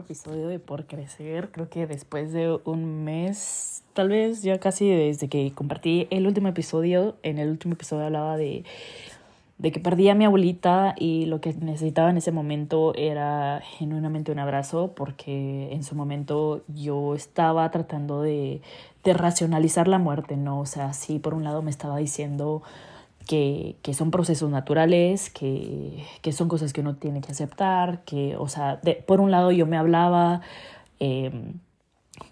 episodio de Por Crecer. Creo que después de un mes, tal vez ya casi desde que compartí el último episodio, en el último episodio hablaba de, de que perdí a mi abuelita y lo que necesitaba en ese momento era genuinamente un abrazo porque en su momento yo estaba tratando de, de racionalizar la muerte, ¿no? O sea, sí, por un lado me estaba diciendo que, son procesos naturales, que, que, son cosas que uno tiene que aceptar, que, o sea, por un lado yo me hablaba eh,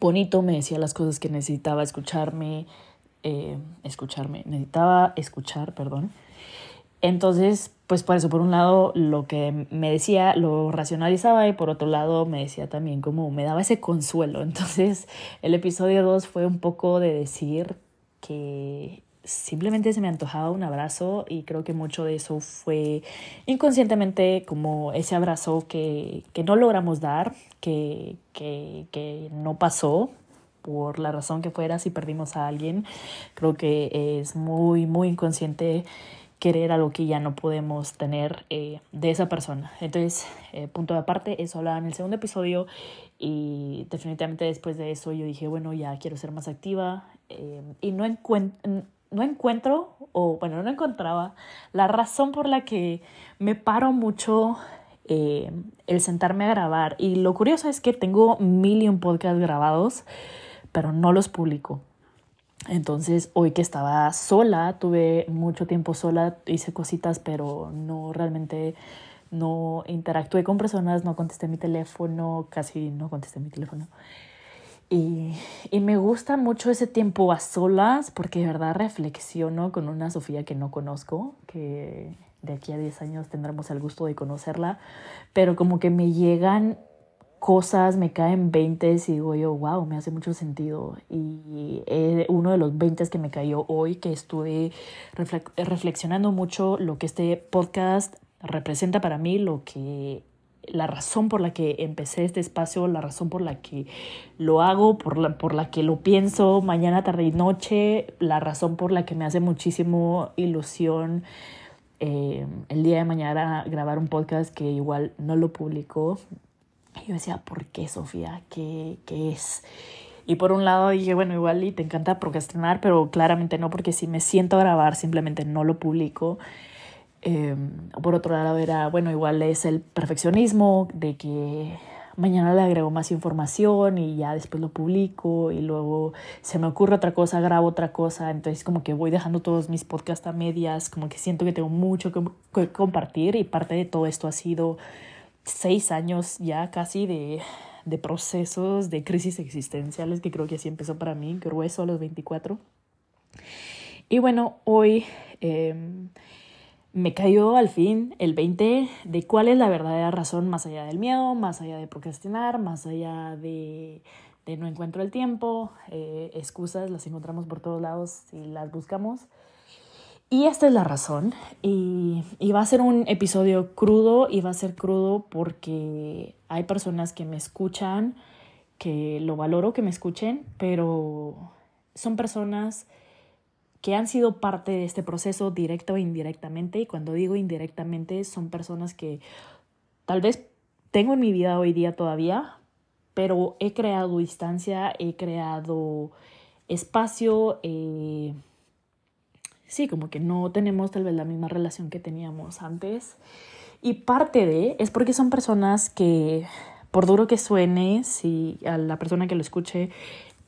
bonito, me decía las cosas que necesitaba escucharme, eh, escucharme, necesitaba escuchar, perdón. Entonces, pues por eso, por un lado, lo que me decía lo racionalizaba y por otro lado me decía también como me daba ese consuelo. Entonces, el episodio 2 fue un poco de decir que simplemente se me antojaba un abrazo y creo que mucho de eso fue inconscientemente como ese abrazo que, que no logramos dar, que, que, que no pasó por la razón que fuera si perdimos a alguien. Creo que es muy, muy inconsciente querer algo que ya no podemos tener eh, de esa persona. Entonces, eh, punto de aparte, eso hablaba en el segundo episodio y definitivamente después de eso yo dije, bueno, ya quiero ser más activa eh, y no encuentro no encuentro, o bueno, no encontraba la razón por la que me paro mucho eh, el sentarme a grabar. Y lo curioso es que tengo mil y un podcasts grabados, pero no los publico. Entonces, hoy que estaba sola, tuve mucho tiempo sola, hice cositas, pero no realmente no interactué con personas, no contesté mi teléfono, casi no contesté mi teléfono. Y, y, me gusta mucho ese tiempo a solas porque de verdad reflexiono con una Sofía que no conozco, que de aquí a 10 años tendremos el gusto de conocerla, pero como que me llegan cosas, me caen 20 y digo yo, wow, me hace mucho sentido. Y eh, uno de los 20 que me cayó hoy, que estuve reflexionando mucho lo que este podcast representa para mí, lo que la razón por la que empecé este espacio, la razón por la que lo hago, por la, por la que lo pienso mañana, tarde y noche, la razón por la que me hace muchísimo ilusión eh, el día de mañana grabar un podcast que igual no lo publicó. Y yo decía, ¿por qué, Sofía? ¿Qué, qué es? Y por un lado dije, bueno, igual y te encanta procrastinar, pero claramente no, porque si me siento a grabar simplemente no lo publico. Eh, por otro lado era, bueno, igual es el perfeccionismo de que mañana le agrego más información y ya después lo publico y luego se me ocurre otra cosa, grabo otra cosa, entonces como que voy dejando todos mis podcasts a medias, como que siento que tengo mucho que, compartir y parte de todo esto ha sido seis años ya casi de, de procesos, de crisis existenciales, que creo que así empezó para mí, grueso a los 24. Y bueno, hoy... Eh, me cayó al fin el 20 de cuál es la verdadera razón más allá del miedo, más allá de procrastinar, más allá de, de no encuentro el tiempo, eh, excusas las encontramos por todos lados y las buscamos. Y esta es la razón. Y, y, va a ser un episodio crudo y va a ser crudo porque hay personas que me escuchan, que lo valoro que me escuchen, pero son personas que han sido parte de este proceso directo o indirectamente. Y cuando digo indirectamente, son personas que tal vez tengo en mi vida hoy día todavía, pero he creado distancia, he creado espacio. Eh, sí, como que no tenemos tal vez la misma relación que teníamos antes. Y parte de es porque son personas que, por duro que suene, si a la persona que lo escuche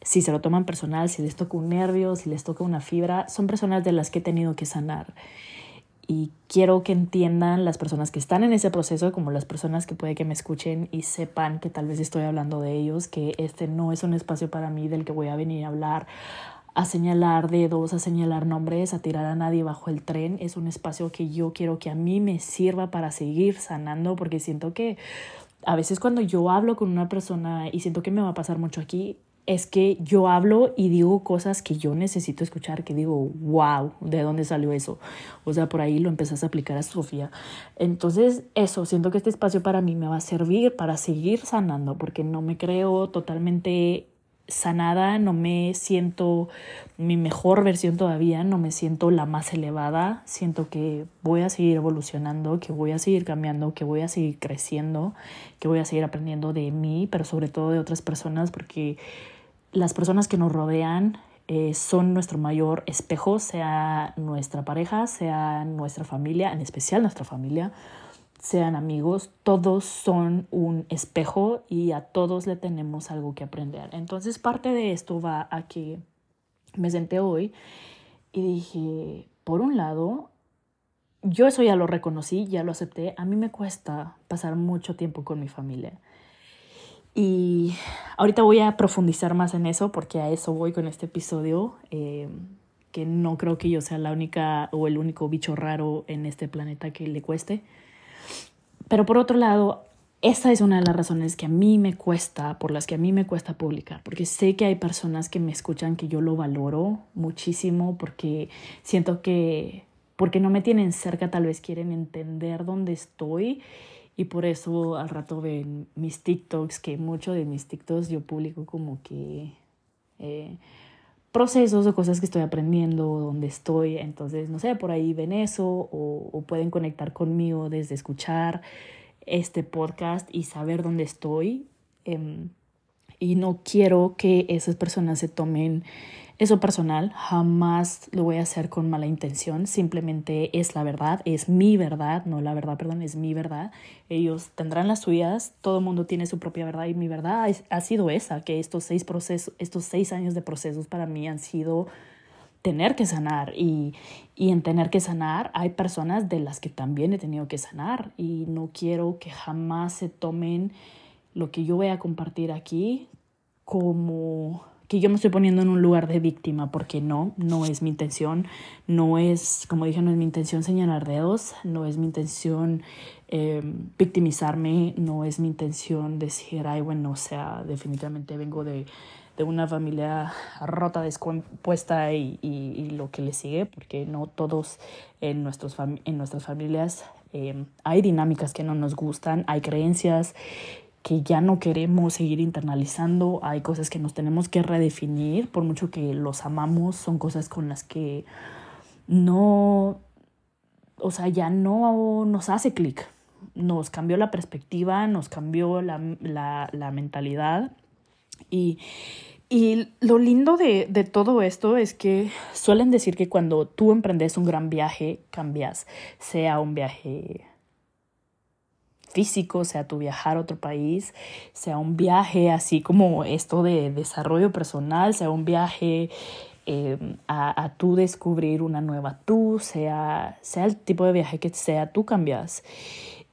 si se lo toman personal, si les toca un nervio, si les toca una fibra, son personas de las que he tenido que sanar. Y quiero que entiendan las personas que están en ese proceso, como las personas que puede que me escuchen y sepan que tal vez estoy hablando de ellos, que este no es un espacio para mí del que voy a venir a hablar, a señalar dedos, a señalar nombres, a tirar a nadie bajo el tren. Es un espacio que yo quiero que a mí me sirva para seguir sanando, porque siento que a veces cuando yo hablo con una persona y siento que me va a pasar mucho aquí, es que yo hablo y digo cosas que yo necesito escuchar, que digo, wow, ¿de dónde salió eso? O sea, por ahí lo empezás a aplicar a Sofía. Entonces, eso, siento que este espacio para mí me va a servir para seguir sanando, porque no me creo totalmente sanada, no me siento mi mejor versión todavía, no me siento la más elevada, siento que voy a seguir evolucionando, que voy a seguir cambiando, que voy a seguir creciendo, que voy a seguir aprendiendo de mí, pero sobre todo de otras personas, porque las personas que nos rodean eh, son nuestro mayor espejo, sea nuestra pareja, sea nuestra familia, en especial nuestra familia, sean amigos, todos son un espejo y a todos le tenemos algo que aprender. Entonces parte de esto va a que me senté hoy y dije, por un lado, yo eso ya lo reconocí, ya lo acepté, a mí me cuesta pasar mucho tiempo con mi familia. Y ahorita voy a profundizar más en eso porque a eso voy con este episodio, eh, que no creo que yo sea la única o el único bicho raro en este planeta que le cueste. Pero por otro lado, esta es una de las razones que a mí me cuesta, por las que a mí me cuesta publicar, porque sé que hay personas que me escuchan que yo lo valoro muchísimo, porque siento que, porque no me tienen cerca, tal vez quieren entender dónde estoy y por eso al rato ven mis TikToks, que mucho de mis TikToks yo publico como que eh, procesos o cosas que estoy aprendiendo, dónde estoy, entonces no sé, por ahí ven eso o, o pueden conectar conmigo desde escuchar este podcast y saber dónde estoy. Em, y no quiero que esas personas se tomen eso personal, jamás lo voy a hacer con mala intención, simplemente es la verdad, es mi verdad, no la verdad, perdón, es mi verdad. Ellos tendrán las suyas, todo el mundo tiene su propia verdad y mi verdad ha sido esa, que estos seis, procesos, estos seis años de procesos para mí han sido tener que sanar y, y en tener que sanar hay personas de las que también he tenido que sanar y no quiero que jamás se tomen lo que yo voy a compartir aquí como que yo me estoy poniendo en un lugar de víctima, porque no, no es mi intención, no es, como dije, no es mi intención señalar dedos, no es mi intención eh, victimizarme, no es mi intención decir, ay, bueno, o sea, definitivamente vengo de, de una familia rota, descompuesta y, y, lo que le sigue, porque no todos en, nuestros en nuestras familias eh, hay dinámicas que no nos gustan, hay creencias que ya no queremos seguir internalizando, hay cosas que nos tenemos que redefinir, por mucho que los amamos, son cosas con las que no, o sea, ya no nos hace clic, nos cambió la perspectiva, nos cambió la, la, la mentalidad. Y y lo lindo de, de, todo esto es que suelen decir que cuando tú emprendes un gran viaje, cambias, sea un viaje físico, sea tu viajar a otro país, sea un viaje así como esto de desarrollo personal, sea un viaje eh, a, a tú descubrir una nueva tú, sea, sea el tipo de viaje que sea, tú cambias.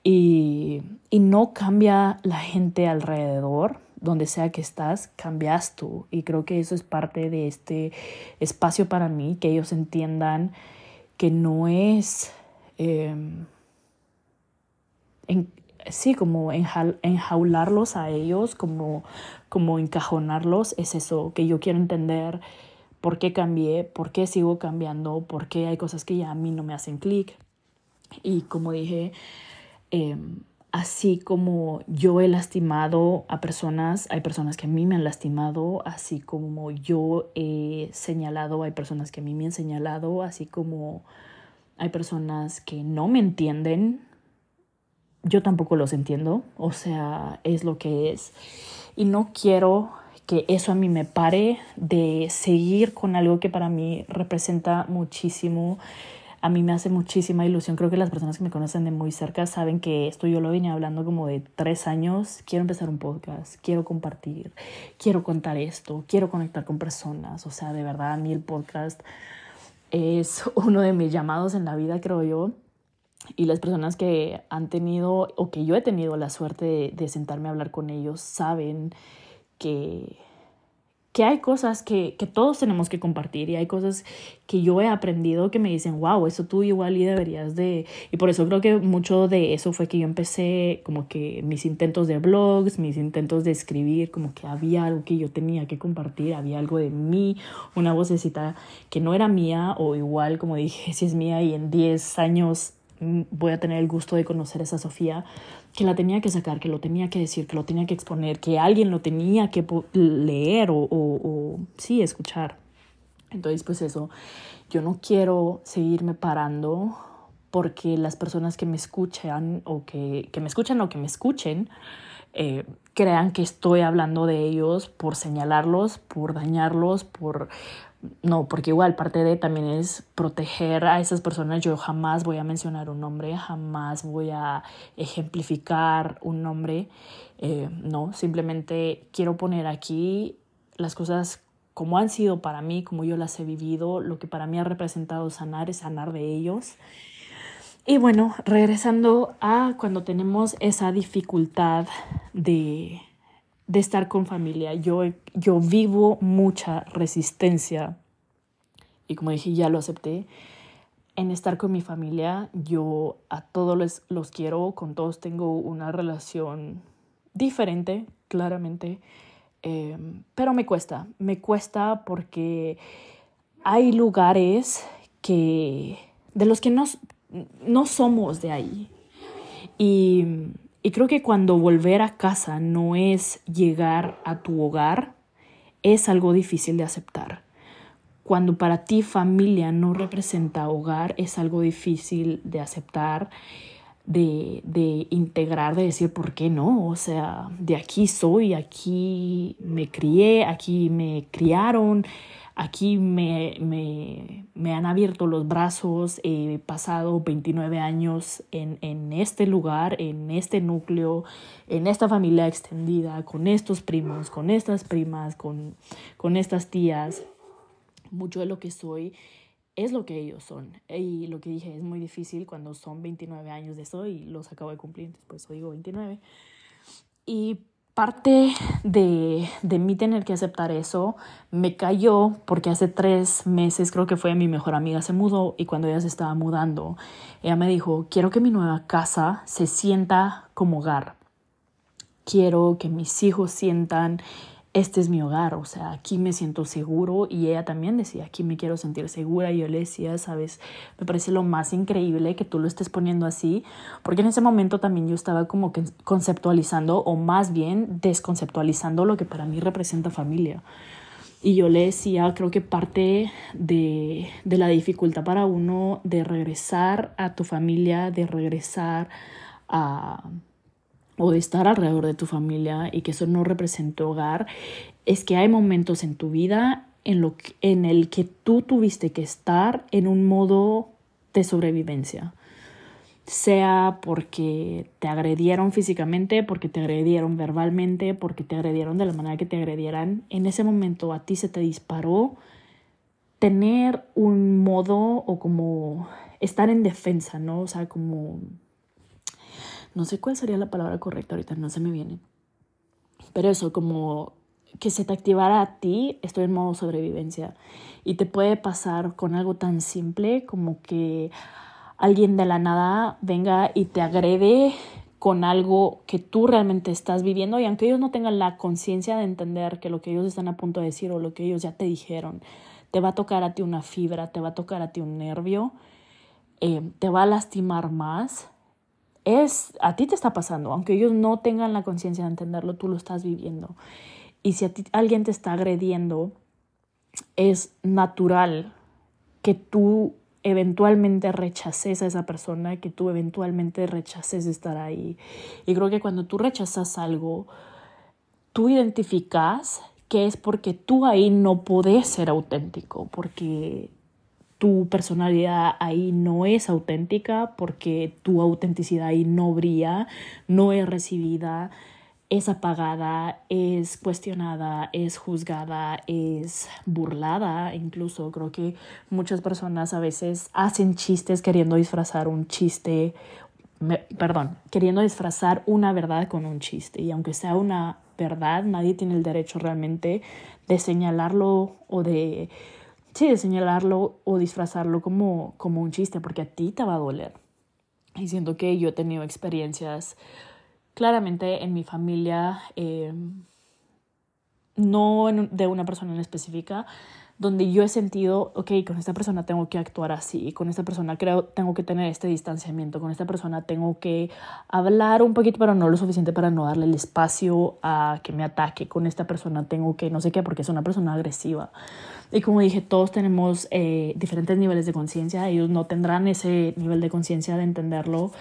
Y, y no cambia la gente alrededor, donde sea que estás, cambias tú. Y creo que eso es parte de este espacio para mí, que ellos entiendan que no es, eh, en, sí, como enjaularlos a ellos, como, como encajonarlos, es eso, que yo quiero entender por qué cambié, por qué sigo cambiando, por qué hay cosas que ya a mí no me hacen clic. Y como dije, eh, así como yo he lastimado a personas, hay personas que a mí me han lastimado, así como yo he señalado, hay personas que a mí me han señalado, así como hay personas que no me entienden, yo tampoco los entiendo, o sea, es lo que es. Y no quiero que eso a mí me pare de seguir con algo que para mí representa muchísimo a mí me hace muchísima ilusión. Creo que las personas que me conocen de muy cerca saben que esto yo lo vine hablando como de tres años. Quiero empezar un podcast, quiero compartir, quiero contar esto, quiero conectar con personas. O sea, de verdad, a mí el podcast es uno de mis llamados en la vida, creo yo. Y las personas que han tenido o que yo he tenido la suerte de, sentarme a hablar con ellos saben que que hay cosas que, que, todos tenemos que compartir y hay cosas que yo he aprendido que me dicen, wow, eso tú igual y deberías de... Y por eso creo que mucho de eso fue que yo empecé como que mis intentos de blogs, mis intentos de escribir, como que había algo que yo tenía que compartir, había algo de mí, una vocecita que no era mía o igual, como dije, si es mía y en 10 años voy a tener el gusto de conocer a esa Sofía, que la tenía que sacar, que lo tenía que decir, que lo tenía que exponer, que alguien lo tenía que leer o, o sí, escuchar. Entonces, pues eso, yo no quiero seguirme parando porque las personas que me escuchan o que, que me escuchan o que me escuchen eh, crean que estoy hablando de ellos por señalarlos, por dañarlos, por... No, porque igual parte de también es proteger a esas personas. Yo jamás voy a mencionar un nombre, jamás voy a ejemplificar un nombre. Eh, no, simplemente quiero poner aquí las cosas como han sido para mí, como yo las he vivido, lo que para mí ha representado sanar es sanar de ellos. Y bueno, regresando a cuando tenemos esa dificultad de, de estar con familia, yo, yo vivo mucha resistencia y como dije, ya lo acepté. En estar con mi familia, yo a todos los, los quiero, con todos tengo una relación diferente, claramente. Em, pero me cuesta, me cuesta porque hay lugares que, de los que no, no somos de ahí. Y, y creo que cuando volver a casa no es llegar a tu hogar, es algo difícil de aceptar. Cuando para ti familia no representa hogar, es algo difícil de aceptar de, de, integrar, de decir, ¿por qué no? O sea, de aquí soy, aquí me crié, aquí me criaron, aquí me, me, me han abierto los brazos, he pasado 29 años en, en este lugar, en este núcleo, en esta familia extendida, con estos primos, con estas primas, con, con estas tías. Mucho de lo que soy es lo que ellos son. Y lo que dije es muy difícil cuando son 29 años de eso y los acabo de cumplir, entonces por digo 29. Y parte de, de mí tener que aceptar eso me cayó porque hace tres meses creo que fue mi mejor amiga se mudó y cuando ella se estaba mudando, ella me dijo, quiero que mi nueva casa se sienta como hogar. Quiero que mis hijos sientan este es mi hogar, o sea, aquí me siento seguro. Y ella también decía, aquí me quiero sentir segura. Y yo le decía, sabes, me parece lo más increíble que tú lo estés poniendo así, porque en ese momento también yo estaba como conceptualizando o más bien desconceptualizando lo que para mí representa familia. Y yo le decía, creo que parte de, de la dificultad para uno de regresar a tu familia, de regresar a o de estar alrededor de tu familia y que eso no represente hogar, es que hay momentos en tu vida en, lo en el que tú tuviste que estar en un modo de sobrevivencia. Sea porque te agredieron físicamente, porque te agredieron verbalmente, porque te agredieron de la manera que te agredieran, en ese momento a ti se te disparó tener un modo o como estar en defensa, ¿no? O sea, como no sé cuál sería la palabra correcta ahorita, no se me viene. Pero eso, como que se te activara a ti, estoy en modo sobrevivencia. Y te puede pasar con algo tan simple como que alguien de la nada venga y te agrede con algo que tú realmente estás viviendo y aunque ellos no tengan la conciencia de entender que lo que ellos están a punto de decir o lo que ellos ya te dijeron, te va a tocar a ti una fibra, te va a tocar a ti un nervio, eh, te va a lastimar más es, a ti te está pasando, aunque ellos no tengan la conciencia de entenderlo, tú lo estás viviendo. Y si a ti alguien te está agrediendo, es natural que tú eventualmente rechaces a esa persona, que tú eventualmente rechaces estar ahí. Y creo que cuando tú rechazas algo, tú identificas que es porque tú ahí no podés ser auténtico, porque tu personalidad ahí no es auténtica porque tu autenticidad ahí no brilla, no es recibida, es apagada, es cuestionada, es juzgada, es burlada. Incluso creo que muchas personas a veces hacen chistes queriendo disfrazar un chiste, perdón, queriendo disfrazar una verdad con un chiste. Y aunque sea una verdad, nadie tiene el derecho realmente de señalarlo o de sí, de señalarlo o disfrazarlo como, como un chiste, porque a ti te va a doler. Y siento que yo he tenido experiencias claramente en mi familia, eh, no de una persona en específica, donde yo he sentido, ok, con esta persona tengo que actuar así, con esta persona creo tengo que tener este distanciamiento, con esta persona tengo que hablar un poquito, pero no lo suficiente para no darle el espacio a que me ataque, con esta persona tengo que no sé qué, porque es una persona agresiva. Y como dije, todos tenemos eh, diferentes niveles de conciencia, ellos no tendrán ese nivel de conciencia de entenderlo,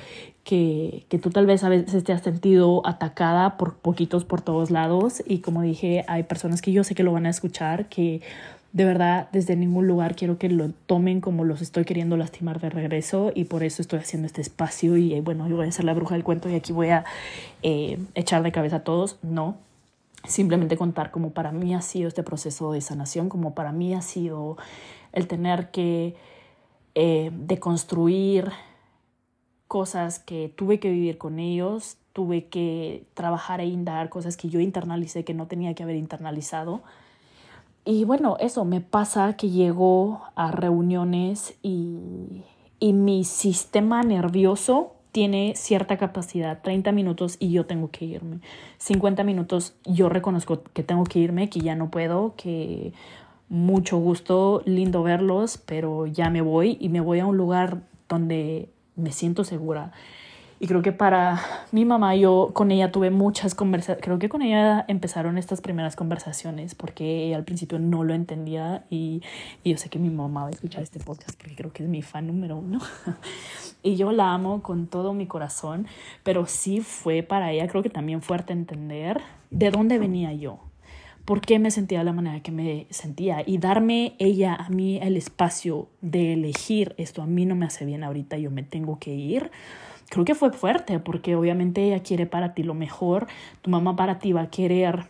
que, que tú tal vez a veces te has sentido atacada por poquitos por todos lados. Y como dije, hay personas que yo sé que lo van a escuchar, que de verdad desde ningún lugar quiero que lo tomen como los estoy queriendo lastimar de regreso y por eso estoy haciendo este espacio y eh, bueno, yo voy a ser la bruja del cuento y aquí voy a eh, echar de cabeza a todos. No, simplemente contar cómo para mí ha sido este proceso de sanación, como para mí ha sido el tener que eh, deconstruir cosas que tuve que vivir con ellos, tuve que trabajar e indagar cosas que yo internalicé que no tenía que haber internalizado y bueno, eso me pasa que llego a reuniones y, y mi sistema nervioso tiene cierta capacidad, 30 minutos y yo tengo que irme. 50 minutos yo reconozco que tengo que irme, que ya no puedo, que mucho gusto, lindo verlos, pero ya me voy y me voy a un lugar donde me siento segura. Y creo que para mi mamá, yo con ella tuve muchas conversaciones, creo que con ella empezaron estas primeras conversaciones porque ella al principio no lo entendía y, y, yo sé que mi mamá va a escuchar este podcast porque creo que es mi fan número uno. y yo la amo con todo mi corazón, pero sí fue para ella, creo que también fuerte entender de dónde venía yo por qué me sentía de la manera que me sentía y darme ella a mí el espacio de elegir esto a mí no me hace bien ahorita, yo me tengo que ir creo que fue fuerte porque obviamente ella quiere para ti lo mejor, tu mamá para ti va a querer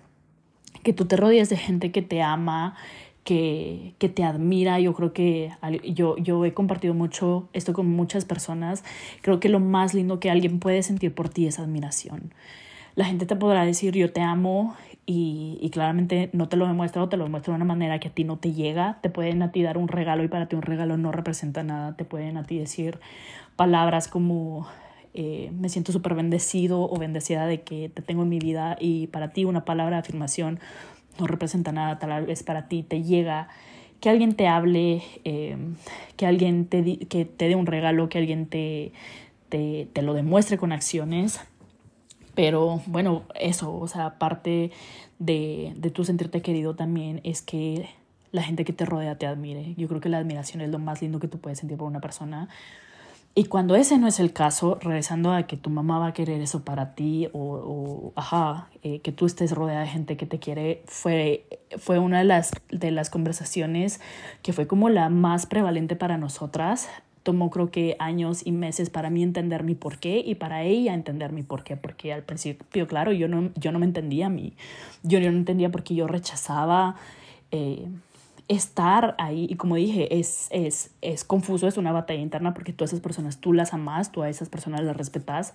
que tú te rodees de gente que te ama, que, que te admira. Yo creo que yo, yo he compartido mucho esto con muchas personas. Creo que lo más lindo que alguien puede sentir por ti es admiración. La gente te podrá decir yo te amo y, y, claramente no te lo demuestra o te lo demuestra de una manera que a ti no te llega. Te pueden a ti dar un regalo y para ti un regalo no representa nada. Te pueden a ti decir palabras como eh, me siento súper bendecido o bendecida de que te tengo en mi vida y para ti una palabra de afirmación no representa nada, tal vez para ti te llega que alguien te hable, eh, que alguien te, que te dé un regalo, que alguien te, te, te, lo demuestre con acciones. Pero bueno, eso, o sea, parte de, de tu sentirte querido también es que la gente que te rodea te admire. Yo creo que la admiración es lo más lindo que tú puedes sentir por una persona. Y cuando ese no es el caso, regresando a que tu mamá va a querer eso para ti o, o ajá, eh, que tú estés rodeada de gente que te quiere, fue, fue una de las, de las conversaciones que fue como la más prevalente para nosotras. Tomó creo que años y meses para mí entender mi por qué y para ella entender mi por qué, porque al principio, claro, yo no, yo no me entendía a mí. Yo, no entendía por qué yo rechazaba. Eh, estar ahí. Y como dije, es, es, es confuso, es una batalla interna porque tú a esas personas tú las amas, tú a esas personas las respetas,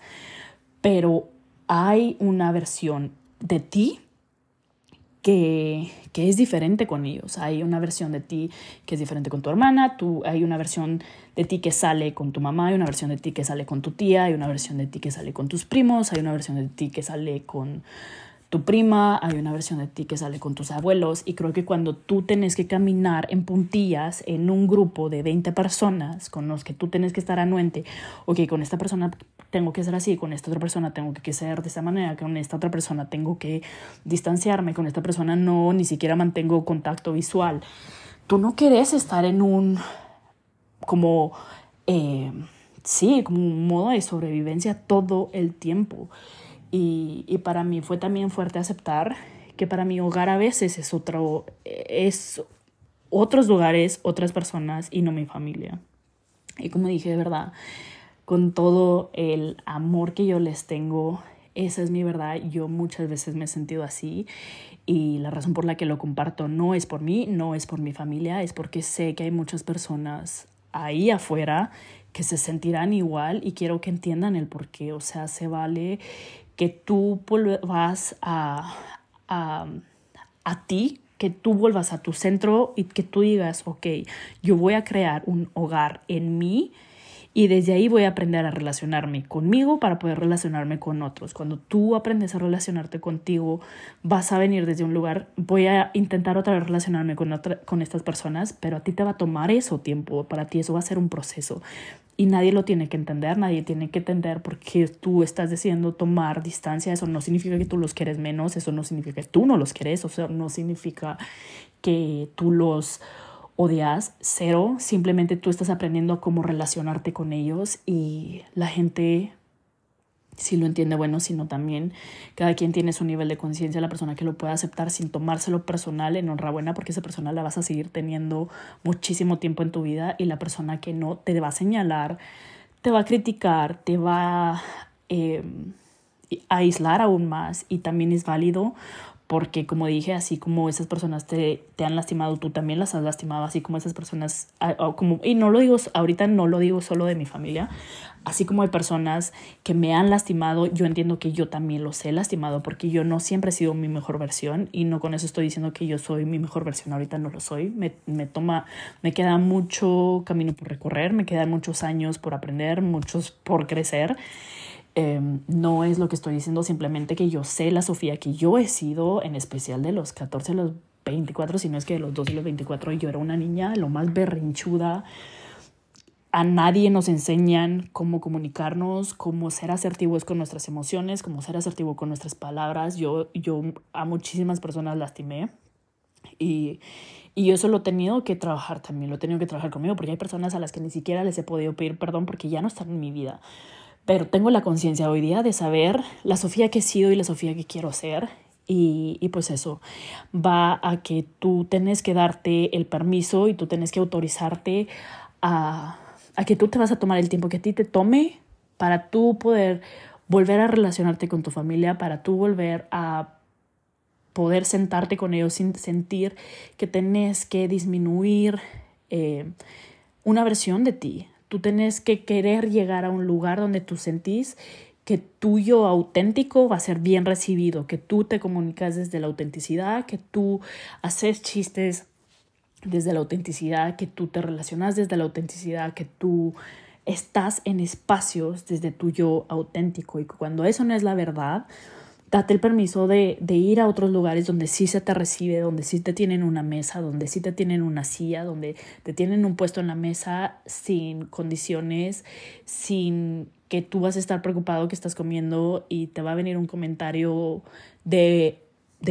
pero hay una versión de ti que, que, es diferente con ellos. Hay una versión de ti que es diferente con tu hermana, tú, hay una versión de ti que sale con tu mamá, hay una versión de ti que sale con tu tía, hay una versión de ti que sale con tus primos, hay una versión de ti que sale con tu prima, hay una versión de ti que sale con tus abuelos y creo que cuando tú tienes que caminar en puntillas en un grupo de 20 personas con los que tú tienes que estar anuente, ok, con esta persona tengo que ser así, con esta otra persona tengo que ser de esta manera, con esta otra persona tengo que distanciarme, con esta persona no, ni siquiera mantengo contacto visual. Tú no quieres estar en un como... Eh, sí, como un modo de sobrevivencia todo el tiempo. Y, y, para mí fue también fuerte aceptar que para mi hogar a veces es otro, es otros lugares, otras personas y no mi familia. Y como dije, de verdad, con todo el amor que yo les tengo, esa es mi verdad. Yo muchas veces me he sentido así y la razón por la que lo comparto no es por mí, no es por mi familia, es porque sé que hay muchas personas ahí afuera que se sentirán igual y quiero que entiendan el por qué. O sea, se vale que tú vuelvas a, a, a ti, que tú vuelvas a tu centro y que tú digas, ok, yo voy a crear un hogar en mí y desde ahí voy a aprender a relacionarme conmigo para poder relacionarme con otros. Cuando tú aprendes a relacionarte contigo, vas a venir desde un lugar, voy a intentar otra vez relacionarme con, otra, con estas personas, pero a ti te va a tomar eso tiempo, para ti eso va a ser un proceso. Y nadie lo tiene que entender, nadie tiene que entender porque tú estás decidiendo tomar distancia. Eso no significa que tú los quieres menos, eso no significa que tú no los quieres, o sea, no significa que tú los odias, cero, simplemente tú estás aprendiendo cómo relacionarte con ellos y la gente si lo entiende bueno, sino también cada quien tiene su nivel de conciencia, la persona que lo puede aceptar sin tomárselo personal, enhorabuena, porque esa persona la vas a seguir teniendo muchísimo tiempo en tu vida y la persona que no te va a señalar, te va a criticar, te va a eh, aislar aún más y también es válido porque como dije, así como esas personas te, te, han lastimado, tú también las has lastimado, así como esas personas, como, y no lo digo, ahorita no lo digo solo de mi familia, así como hay personas que me han lastimado, yo entiendo que yo también los he lastimado porque yo no siempre he sido mi mejor versión y no con eso estoy diciendo que yo soy mi mejor versión, ahorita no lo soy, me, me toma, me queda mucho camino por recorrer, me quedan muchos años por aprender, muchos por crecer Em, no es lo que estoy diciendo, simplemente que yo sé la Sofía que yo he sido, en especial de los 14 a los 24, sino es que de los 12 y los 24 yo era una niña lo más berrinchuda. A nadie nos enseñan cómo comunicarnos, cómo ser asertivos con nuestras emociones, cómo ser asertivo con nuestras palabras. Yo, yo a muchísimas personas lastimé y, y eso lo he tenido que trabajar también, lo he tenido que trabajar conmigo porque hay personas a las que ni siquiera les he podido pedir perdón porque ya no están en mi vida pero tengo la conciencia hoy día de saber la Sofía que he sido y la Sofía que quiero ser. Y, y, pues eso va a que tú tienes que darte el permiso y tú tienes que autorizarte a, a que tú te vas a tomar el tiempo que a ti te tome para tú poder volver a relacionarte con tu familia, para tú volver a poder sentarte con ellos sin sentir que tenés que disminuir eh, una versión de ti, Tú tienes que querer llegar a un lugar donde tú sentís que tuyo auténtico va a ser bien recibido, que tú te comunicas desde la autenticidad, que tú haces chistes desde la autenticidad, que tú te relacionas desde la autenticidad, que tú estás en espacios desde tu yo auténtico. Y cuando eso no es la verdad, date el permiso de, ir a otros lugares donde sí se te recibe, donde sí te tienen una mesa, donde sí te tienen una silla, donde te tienen un puesto en la mesa sin condiciones, sin que tú vas a estar preocupado que estás comiendo y te va a venir un comentario de,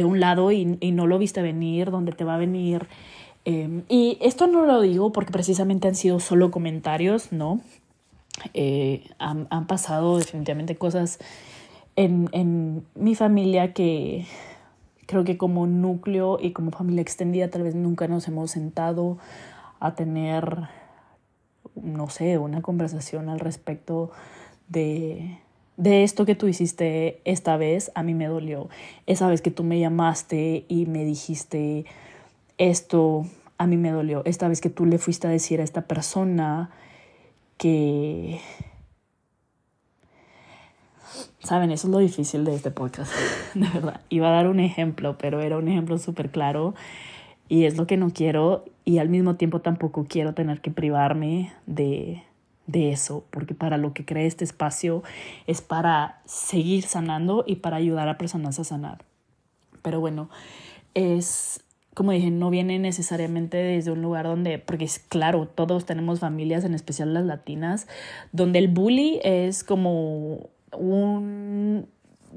un lado y, no lo viste venir, donde te va a venir... Eh, y esto no lo digo porque precisamente han sido solo comentarios, ¿no? Eh, han pasado definitivamente cosas en, en mi familia que creo que como núcleo y como familia extendida tal vez nunca nos hemos sentado a tener, no sé, una conversación al respecto de, de esto que tú hiciste esta vez, a mí me dolió. Esa vez que tú me llamaste y me dijiste esto, a mí me dolió. Esta vez que tú le fuiste a decir a esta persona que Saben, eso es lo difícil de este podcast, de verdad. Iba a dar un ejemplo, pero era un ejemplo súper claro y es lo que no quiero y al mismo tiempo tampoco quiero tener que privarme de, de eso, porque para lo que cree este espacio es para seguir sanando y para ayudar a personas a sanar. Pero bueno, es como dije, no viene necesariamente desde un lugar donde, porque es claro, todos tenemos familias, en especial las latinas, donde el bully es como un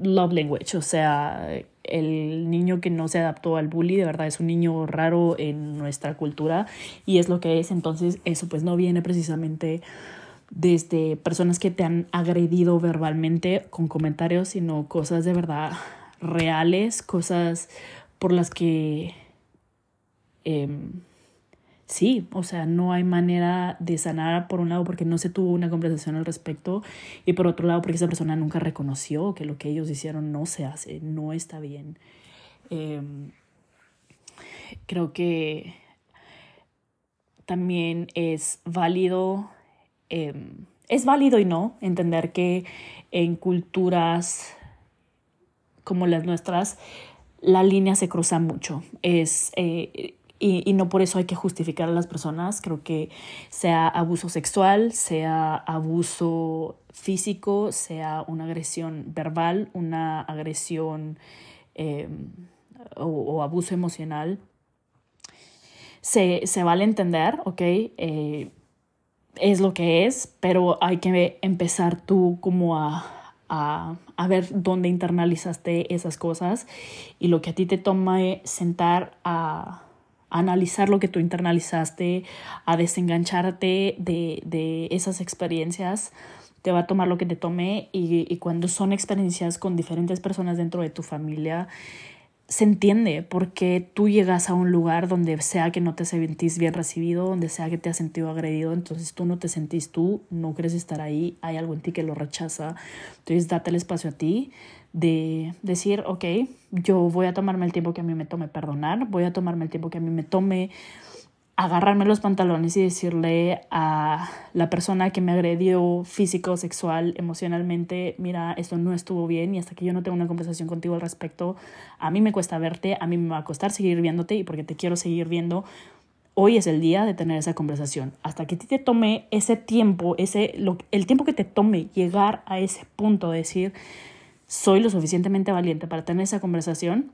love language, o sea, el niño que no se adaptó al bully de verdad es un niño raro en nuestra cultura y es lo que es, entonces eso pues no viene precisamente desde personas que te han agredido verbalmente con comentarios, sino cosas de verdad reales, cosas por las que... Eh, sí, o sea, no hay manera de sanar por un lado porque no se tuvo una conversación al respecto y por otro lado porque esa persona nunca reconoció que lo que ellos hicieron no se hace, no está bien. Em, creo que también es válido, em, es válido y no entender que en culturas como las nuestras, la línea se cruza mucho. Es, eh, y, no por eso hay que justificar a las personas. Creo que sea abuso sexual, sea abuso físico, sea una agresión verbal, una agresión em, o, abuso emocional, se, se, vale entender, ¿ok? Eh, es lo que es, pero hay que empezar tú como a, a, a, ver dónde internalizaste esas cosas y lo que a ti te toma sentar a analizar lo que tú internalizaste, a desengancharte de, de esas experiencias. Te va a tomar lo que te tome y, y cuando son experiencias con diferentes personas dentro de tu familia, se entiende porque tú llegas a un lugar donde sea que no te sentís bien recibido, donde sea que te has sentido agredido, entonces tú no te sentís tú, no quieres estar ahí, hay algo en ti que lo rechaza. Entonces date el espacio a ti de decir, ok, yo voy a tomarme el tiempo que a mí me tome perdonar, voy a tomarme el tiempo que a mí me tome agarrarme los pantalones y decirle a la persona que me agredió físico, sexual, emocionalmente, mira, esto no estuvo bien y hasta que yo no tenga una conversación contigo al respecto, a mí me cuesta verte, a mí me va a costar seguir viéndote y porque te quiero seguir viendo, hoy es el día de tener esa conversación. Hasta que te tome ese tiempo, ese, lo, el tiempo que te tome llegar a ese punto de decir, soy lo suficientemente valiente para tener esa conversación,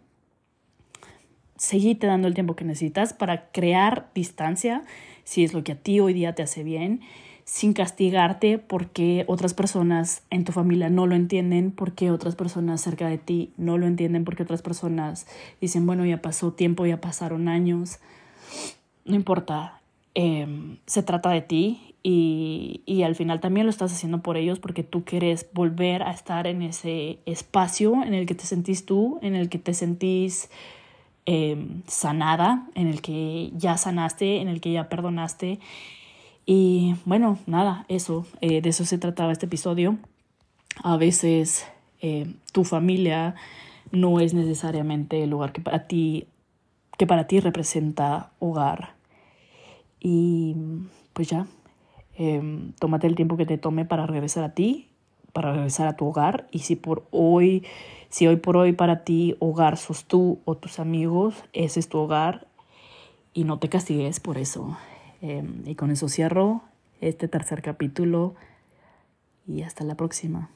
seguite dando el tiempo que necesitas para crear distancia, si es lo que a ti hoy día te hace bien, sin castigarte porque otras personas en tu familia no lo entienden, porque otras personas cerca de ti no lo entienden, porque otras personas dicen, bueno, ya pasó tiempo, ya pasaron años. No importa, em, se trata de ti y, y, al final también lo estás haciendo por ellos porque tú quieres volver a estar en ese espacio en el que te sentís tú, en el que te sentís em, sanada, en el que ya sanaste, en el que ya perdonaste. Y bueno, nada, eso, eh, de eso se trataba este episodio. A veces eh, tu familia no es necesariamente el lugar que para ti, que para ti representa hogar. Y pues ya, Em, tómate el tiempo que te tome para regresar a ti, para regresar a tu hogar. Y si por hoy, si hoy por hoy para ti hogar sos tú o tus amigos, ese es tu hogar y no te castigues por eso. Em, y con eso cierro este tercer capítulo y hasta la próxima.